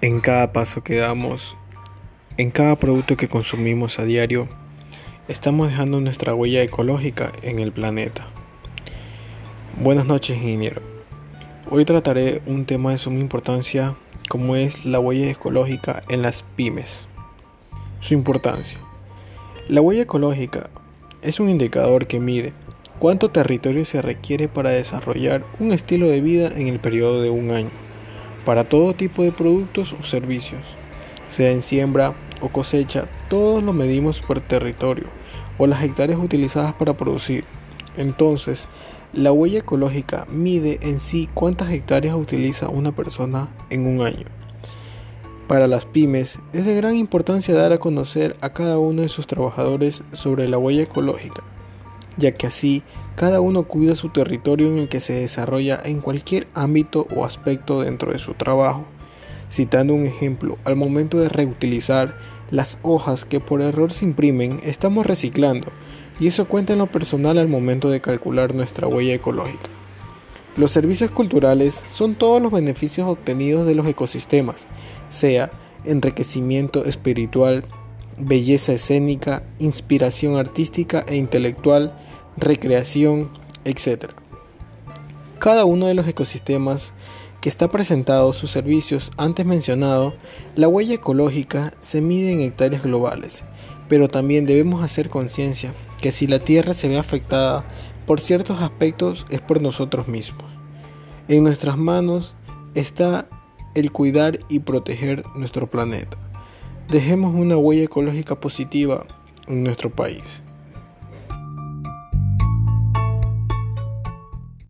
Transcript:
En cada paso que damos, en cada producto que consumimos a diario, estamos dejando nuestra huella ecológica en el planeta. Buenas noches, ingeniero. Hoy trataré un tema de suma importancia como es la huella ecológica en las pymes. Su importancia. La huella ecológica es un indicador que mide cuánto territorio se requiere para desarrollar un estilo de vida en el periodo de un año para todo tipo de productos o servicios, sea en siembra o cosecha, todos lo medimos por territorio o las hectáreas utilizadas para producir. Entonces, la huella ecológica mide en sí cuántas hectáreas utiliza una persona en un año. Para las pymes es de gran importancia dar a conocer a cada uno de sus trabajadores sobre la huella ecológica, ya que así cada uno cuida su territorio en el que se desarrolla en cualquier ámbito o aspecto dentro de su trabajo. Citando un ejemplo, al momento de reutilizar las hojas que por error se imprimen, estamos reciclando, y eso cuenta en lo personal al momento de calcular nuestra huella ecológica. Los servicios culturales son todos los beneficios obtenidos de los ecosistemas, sea enriquecimiento espiritual, belleza escénica, inspiración artística e intelectual, recreación, etc. Cada uno de los ecosistemas que está presentado sus servicios antes mencionado, la huella ecológica se mide en hectáreas globales, pero también debemos hacer conciencia que si la Tierra se ve afectada por ciertos aspectos es por nosotros mismos. En nuestras manos está el cuidar y proteger nuestro planeta. Dejemos una huella ecológica positiva en nuestro país.